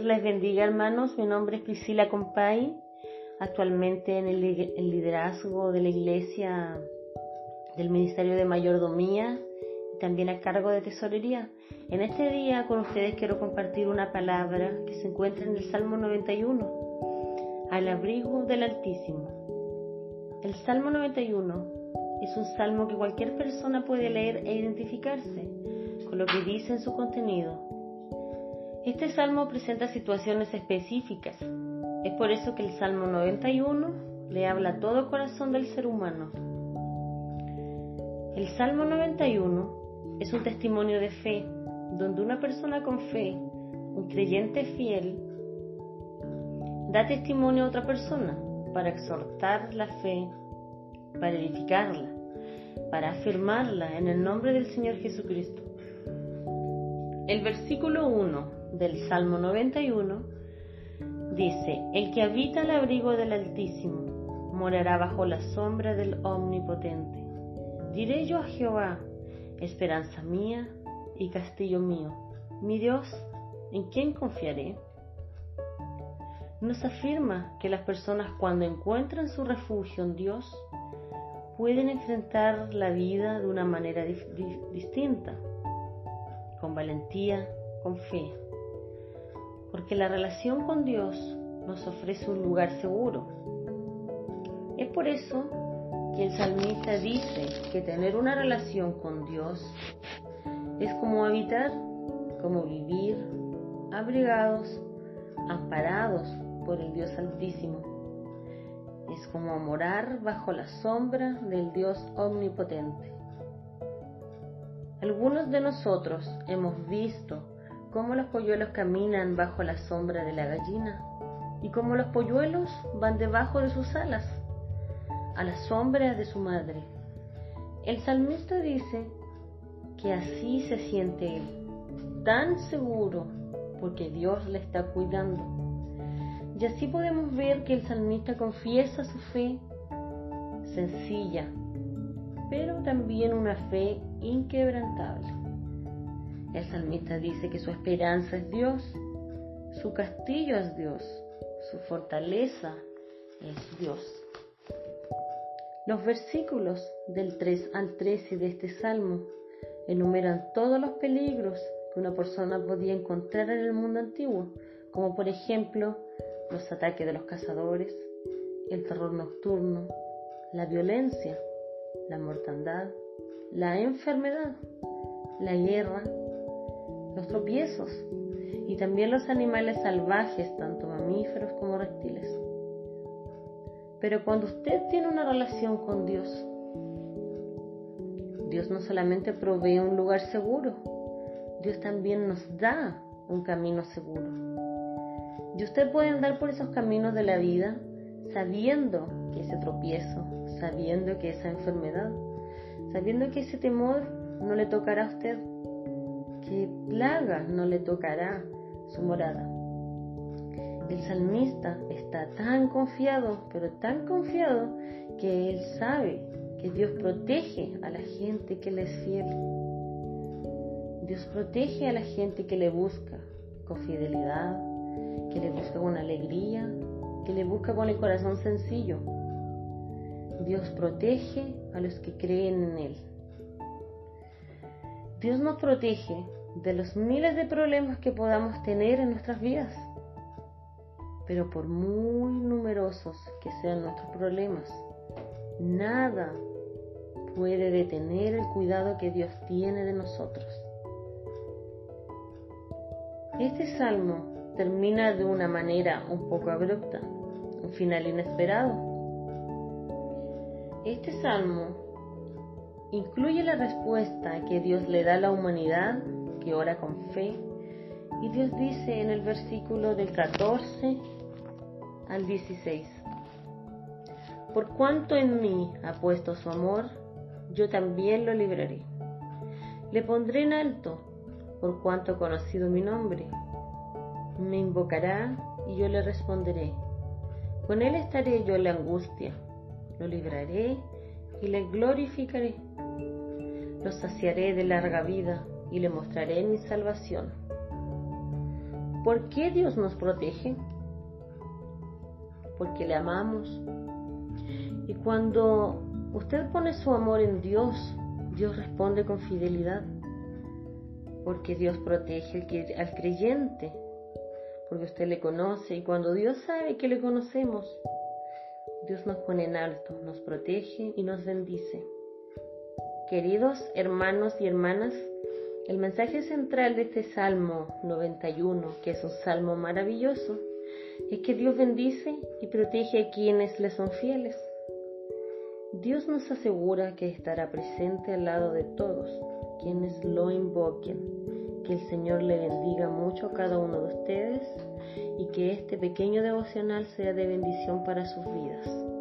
Les bendiga hermanos, mi nombre es Priscila Compay, actualmente en el, liderazgo de la iglesia del Ministerio de Mayordomía y también a cargo de tesorería. En este día con ustedes quiero compartir una palabra que se encuentra en el Salmo 91, al abrigo del Altísimo. El Salmo 91 es un salmo que cualquier persona puede leer e identificarse con lo que dice en su contenido este salmo presenta situaciones específicas. Es por eso que el Salmo 91 le habla a todo corazón del ser humano. El Salmo 91 es un testimonio de fe, donde una persona con fe, un creyente fiel, da testimonio a otra persona para exhortar la fe, para edificarla, para afirmarla en el nombre del Señor Jesucristo. El versículo 1 del Salmo 91 dice, El que habita el abrigo del Altísimo morará bajo la sombra del Omnipotente. Diré yo a Jehová, esperanza mía y castillo mío, mi Dios, ¿en quién confiaré? Nos afirma que las personas cuando encuentran su refugio en Dios pueden enfrentar la vida de una manera distinta, con valentía, con fe porque la relación con Dios nos ofrece un lugar seguro. Es por eso que el salmista dice que tener una relación con Dios es como habitar, como vivir, abrigados, amparados por el Dios Altísimo. Es como morar bajo la sombra del Dios Omnipotente. Algunos de nosotros hemos visto cómo los polluelos caminan bajo la sombra de la gallina y cómo los polluelos van debajo de sus alas, a la sombra de su madre. El salmista dice que así se siente él, tan seguro porque Dios le está cuidando. Y así podemos ver que el salmista confiesa su fe sencilla, pero también una fe inquebrantable. El salmista dice que su esperanza es Dios, su castillo es Dios, su fortaleza es Dios. Los versículos del 3 al 13 de este salmo enumeran todos los peligros que una persona podía encontrar en el mundo antiguo, como por ejemplo los ataques de los cazadores, el terror nocturno, la violencia, la mortandad, la enfermedad, la guerra, los tropiezos y también los animales salvajes, tanto mamíferos como reptiles. Pero cuando usted tiene una relación con Dios, Dios no solamente provee un lugar seguro, Dios también nos da un camino seguro. Y usted puede andar por esos caminos de la vida sabiendo que ese tropiezo, sabiendo que esa enfermedad, sabiendo que ese temor no le tocará a usted, que plaga no le tocará su morada. El salmista está tan confiado, pero tan confiado, que él sabe que Dios protege a la gente que le es fiel. Dios protege a la gente que le busca con fidelidad, que le busca con alegría, que le busca con el corazón sencillo. Dios protege a los que creen en Él. Dios nos protege de los miles de problemas que podamos tener en nuestras vidas. Pero por muy numerosos que sean nuestros problemas, nada puede detener el cuidado que Dios tiene de nosotros. Este salmo termina de una manera un poco abrupta, un final inesperado. Este salmo incluye la respuesta que Dios le da a la humanidad que ora con fe. Y Dios dice en el versículo del 14 al 16, por cuanto en mí ha puesto su amor, yo también lo libraré. Le pondré en alto, por cuanto ha conocido mi nombre. Me invocará y yo le responderé. Con él estaré yo en la angustia, lo libraré y le glorificaré lo saciaré de larga vida y le mostraré mi salvación. ¿Por qué Dios nos protege? Porque le amamos. Y cuando usted pone su amor en Dios, Dios responde con fidelidad. Porque Dios protege al creyente. Porque usted le conoce y cuando Dios sabe que le conocemos, Dios nos pone en alto, nos protege y nos bendice. Queridos hermanos y hermanas, el mensaje central de este Salmo 91, que es un salmo maravilloso, es que Dios bendice y protege a quienes le son fieles. Dios nos asegura que estará presente al lado de todos quienes lo invoquen. Que el Señor le bendiga mucho a cada uno de ustedes y que este pequeño devocional sea de bendición para sus vidas.